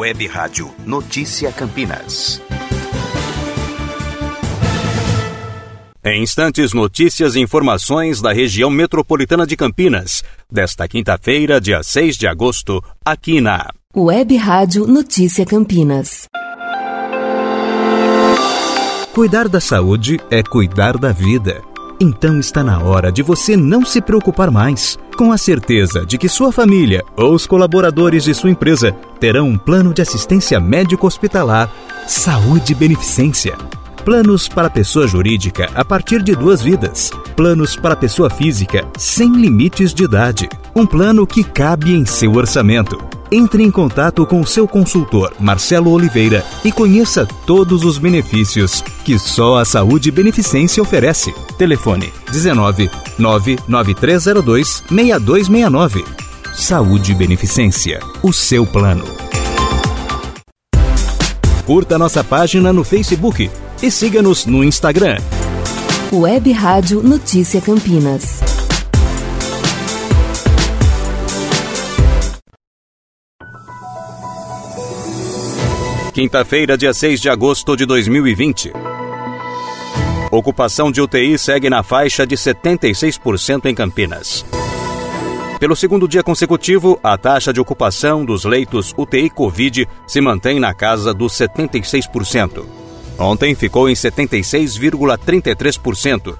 Web Rádio Notícia Campinas. Em instantes, notícias e informações da região metropolitana de Campinas, desta quinta-feira, dia 6 de agosto, aqui na Web Rádio Notícia Campinas. Cuidar da saúde é cuidar da vida. Então está na hora de você não se preocupar mais, com a certeza de que sua família ou os colaboradores de sua empresa terão um plano de assistência médico-hospitalar Saúde Beneficência. Planos para pessoa jurídica a partir de duas vidas. Planos para pessoa física sem limites de idade. Um plano que cabe em seu orçamento. Entre em contato com seu consultor, Marcelo Oliveira, e conheça todos os benefícios que só a Saúde Beneficência oferece. Telefone 19 99302 6269. Saúde Beneficência, o seu plano. Curta nossa página no Facebook e siga-nos no Instagram. Web Rádio Notícia Campinas. Quinta-feira, dia 6 de agosto de 2020. Ocupação de UTI segue na faixa de 76% em Campinas. Pelo segundo dia consecutivo, a taxa de ocupação dos leitos UTI Covid se mantém na casa dos 76%. Ontem ficou em 76,33%.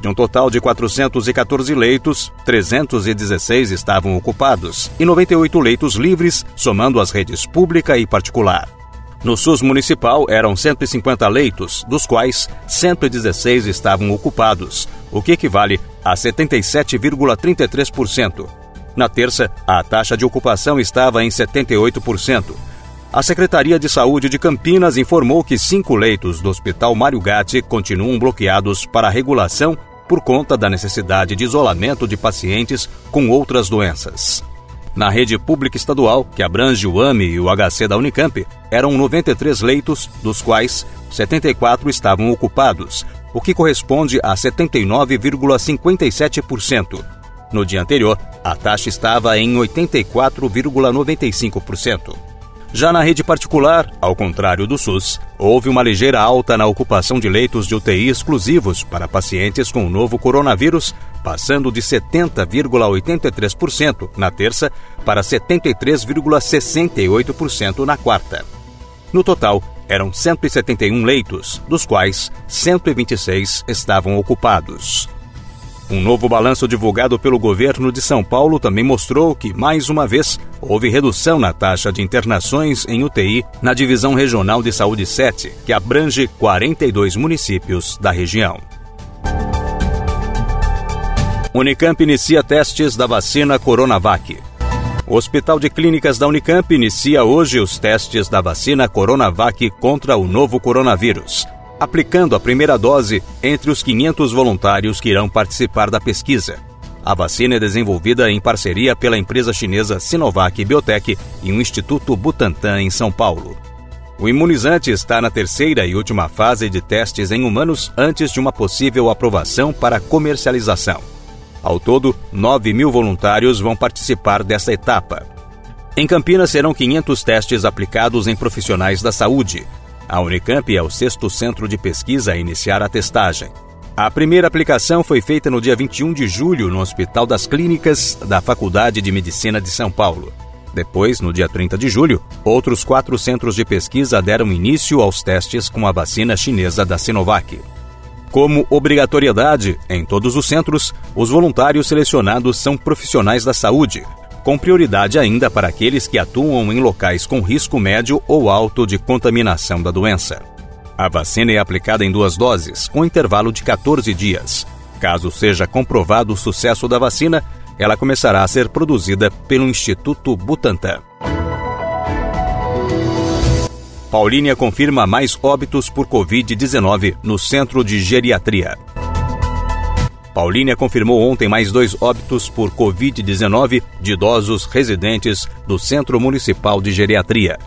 De um total de 414 leitos, 316 estavam ocupados e 98 leitos livres, somando as redes pública e particular. No SUS municipal eram 150 leitos, dos quais 116 estavam ocupados, o que equivale a 77,33%. Na terça, a taxa de ocupação estava em 78%. A Secretaria de Saúde de Campinas informou que cinco leitos do Hospital Mário Gatti continuam bloqueados para regulação por conta da necessidade de isolamento de pacientes com outras doenças. Na rede pública estadual, que abrange o AME e o HC da Unicamp, eram 93 leitos, dos quais 74 estavam ocupados, o que corresponde a 79,57%. No dia anterior, a taxa estava em 84,95%. Já na rede particular, ao contrário do SUS, houve uma ligeira alta na ocupação de leitos de UTI exclusivos para pacientes com o novo coronavírus, passando de 70,83% na terça para 73,68% na quarta. No total, eram 171 leitos, dos quais 126 estavam ocupados. Um novo balanço divulgado pelo governo de São Paulo também mostrou que, mais uma vez, houve redução na taxa de internações em UTI na Divisão Regional de Saúde 7, que abrange 42 municípios da região. Unicamp inicia testes da vacina Coronavac. O Hospital de Clínicas da Unicamp inicia hoje os testes da vacina Coronavac contra o novo coronavírus aplicando a primeira dose entre os 500 voluntários que irão participar da pesquisa. A vacina é desenvolvida em parceria pela empresa chinesa Sinovac Biotech e o Instituto Butantan em São Paulo. O imunizante está na terceira e última fase de testes em humanos antes de uma possível aprovação para comercialização. Ao todo, 9 mil voluntários vão participar dessa etapa. Em Campinas serão 500 testes aplicados em profissionais da saúde, a Unicamp é o sexto centro de pesquisa a iniciar a testagem. A primeira aplicação foi feita no dia 21 de julho no Hospital das Clínicas da Faculdade de Medicina de São Paulo. Depois, no dia 30 de julho, outros quatro centros de pesquisa deram início aos testes com a vacina chinesa da Sinovac. Como obrigatoriedade, em todos os centros, os voluntários selecionados são profissionais da saúde, com prioridade ainda para aqueles que atuam em locais com risco médio ou alto de contaminação da doença. A vacina é aplicada em duas doses, com intervalo de 14 dias. Caso seja comprovado o sucesso da vacina, ela começará a ser produzida pelo Instituto Butantan. Paulínia confirma mais óbitos por Covid-19 no Centro de Geriatria. Paulínia confirmou ontem mais dois óbitos por Covid-19 de idosos residentes do Centro Municipal de Geriatria.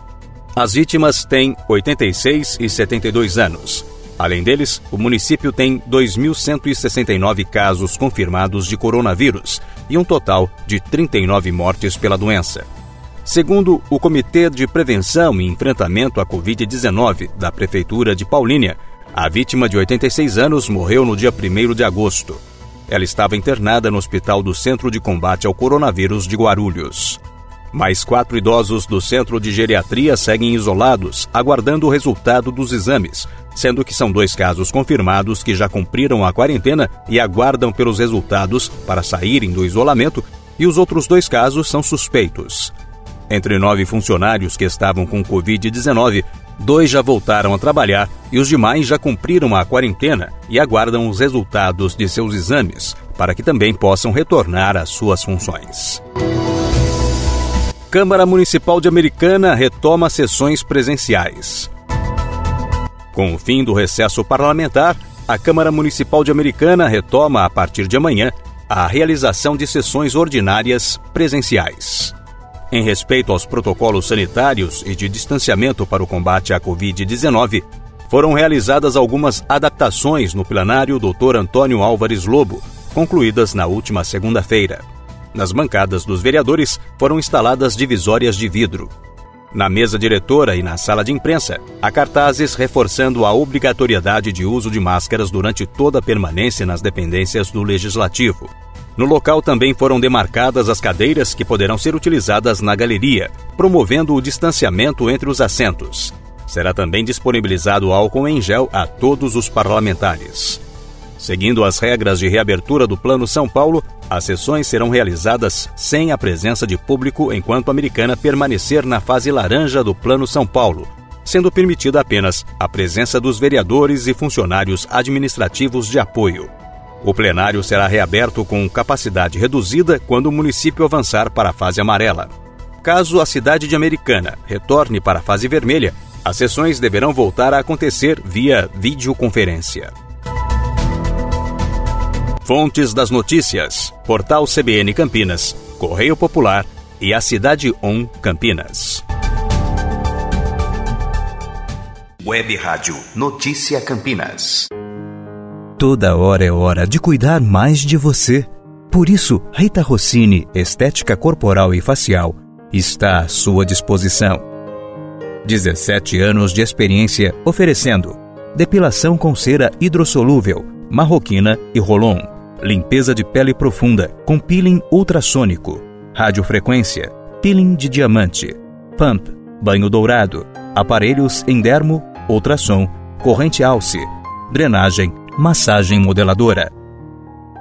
As vítimas têm 86 e 72 anos. Além deles, o município tem 2.169 casos confirmados de coronavírus e um total de 39 mortes pela doença. Segundo o Comitê de Prevenção e Enfrentamento à Covid-19 da Prefeitura de Paulínia, a vítima de 86 anos morreu no dia 1 de agosto. Ela estava internada no Hospital do Centro de Combate ao Coronavírus de Guarulhos. Mais quatro idosos do Centro de Geriatria seguem isolados, aguardando o resultado dos exames, sendo que são dois casos confirmados que já cumpriram a quarentena e aguardam pelos resultados para saírem do isolamento, e os outros dois casos são suspeitos. Entre nove funcionários que estavam com Covid-19, dois já voltaram a trabalhar e os demais já cumpriram a quarentena e aguardam os resultados de seus exames, para que também possam retornar às suas funções. Câmara Municipal de Americana retoma sessões presenciais. Com o fim do recesso parlamentar, a Câmara Municipal de Americana retoma a partir de amanhã a realização de sessões ordinárias presenciais. Em respeito aos protocolos sanitários e de distanciamento para o combate à Covid-19, foram realizadas algumas adaptações no plenário Dr. Antônio Álvares Lobo, concluídas na última segunda-feira. Nas bancadas dos vereadores foram instaladas divisórias de vidro. Na mesa diretora e na sala de imprensa, há cartazes reforçando a obrigatoriedade de uso de máscaras durante toda a permanência nas dependências do Legislativo, no local também foram demarcadas as cadeiras que poderão ser utilizadas na galeria, promovendo o distanciamento entre os assentos. Será também disponibilizado álcool em gel a todos os parlamentares. Seguindo as regras de reabertura do Plano São Paulo, as sessões serão realizadas sem a presença de público enquanto a americana permanecer na fase laranja do Plano São Paulo, sendo permitida apenas a presença dos vereadores e funcionários administrativos de apoio. O plenário será reaberto com capacidade reduzida quando o município avançar para a fase amarela. Caso a cidade de Americana retorne para a fase vermelha, as sessões deverão voltar a acontecer via videoconferência. Fontes das notícias: Portal CBN Campinas, Correio Popular e a Cidade On Campinas. Web Rádio Notícia Campinas. Toda hora é hora de cuidar mais de você. Por isso, Rita Rossini Estética Corporal e Facial está à sua disposição. 17 anos de experiência oferecendo depilação com cera hidrossolúvel, marroquina e rolon, limpeza de pele profunda com peeling ultrassônico, radiofrequência, peeling de diamante, pump, banho dourado, aparelhos em dermo, ultrassom, corrente alce, drenagem Massagem Modeladora.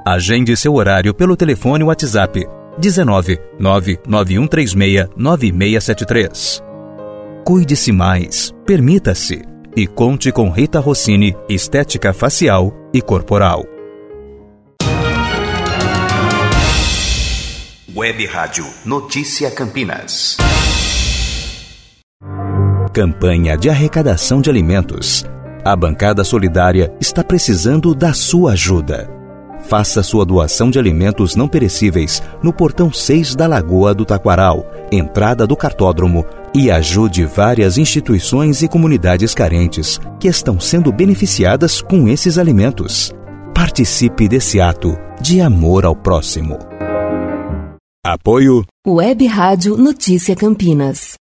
Agende seu horário pelo telefone WhatsApp 19 99136 9673. Cuide-se mais, permita-se e conte com Rita Rossini Estética Facial e Corporal. Web Rádio Notícia Campinas. Campanha de arrecadação de alimentos a bancada solidária está precisando da sua ajuda. Faça sua doação de alimentos não perecíveis no portão 6 da Lagoa do Taquaral, entrada do cartódromo, e ajude várias instituições e comunidades carentes que estão sendo beneficiadas com esses alimentos. Participe desse ato de amor ao próximo. Apoio Web Rádio Notícia Campinas.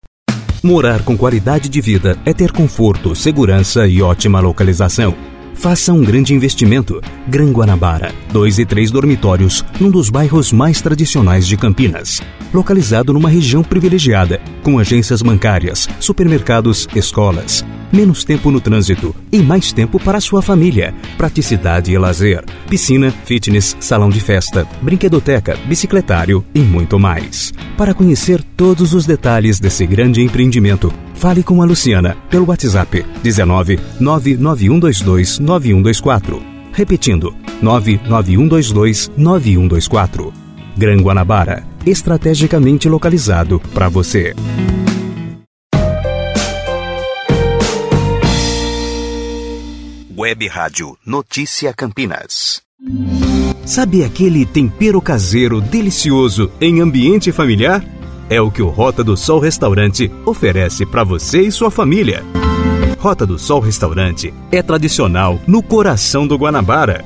Morar com qualidade de vida é ter conforto, segurança e ótima localização. Faça um grande investimento. Gran Guanabara, dois e três dormitórios, num dos bairros mais tradicionais de Campinas. Localizado numa região privilegiada, com agências bancárias, supermercados, escolas menos tempo no trânsito e mais tempo para sua família. Praticidade e lazer, piscina, fitness, salão de festa, brinquedoteca, bicicletário e muito mais. Para conhecer todos os detalhes desse grande empreendimento, fale com a Luciana pelo WhatsApp 19 99122 9124. Repetindo, 99122 9124. Gran Guanabara, estrategicamente localizado para você. Web Rádio Notícia Campinas. Sabe aquele tempero caseiro delicioso em ambiente familiar? É o que o Rota do Sol Restaurante oferece para você e sua família. Rota do Sol Restaurante é tradicional no coração do Guanabara.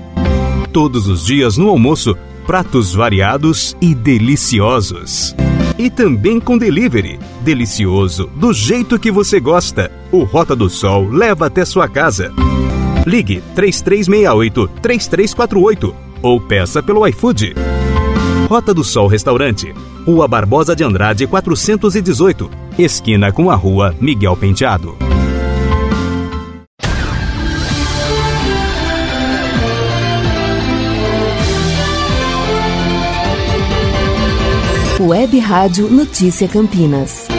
Todos os dias no almoço, pratos variados e deliciosos. E também com delivery. Delicioso, do jeito que você gosta. O Rota do Sol leva até sua casa. Ligue 3368 3348 ou peça pelo iFood. Rota do Sol Restaurante, Rua Barbosa de Andrade 418, esquina com a Rua Miguel Penteado. Web Rádio Notícia Campinas.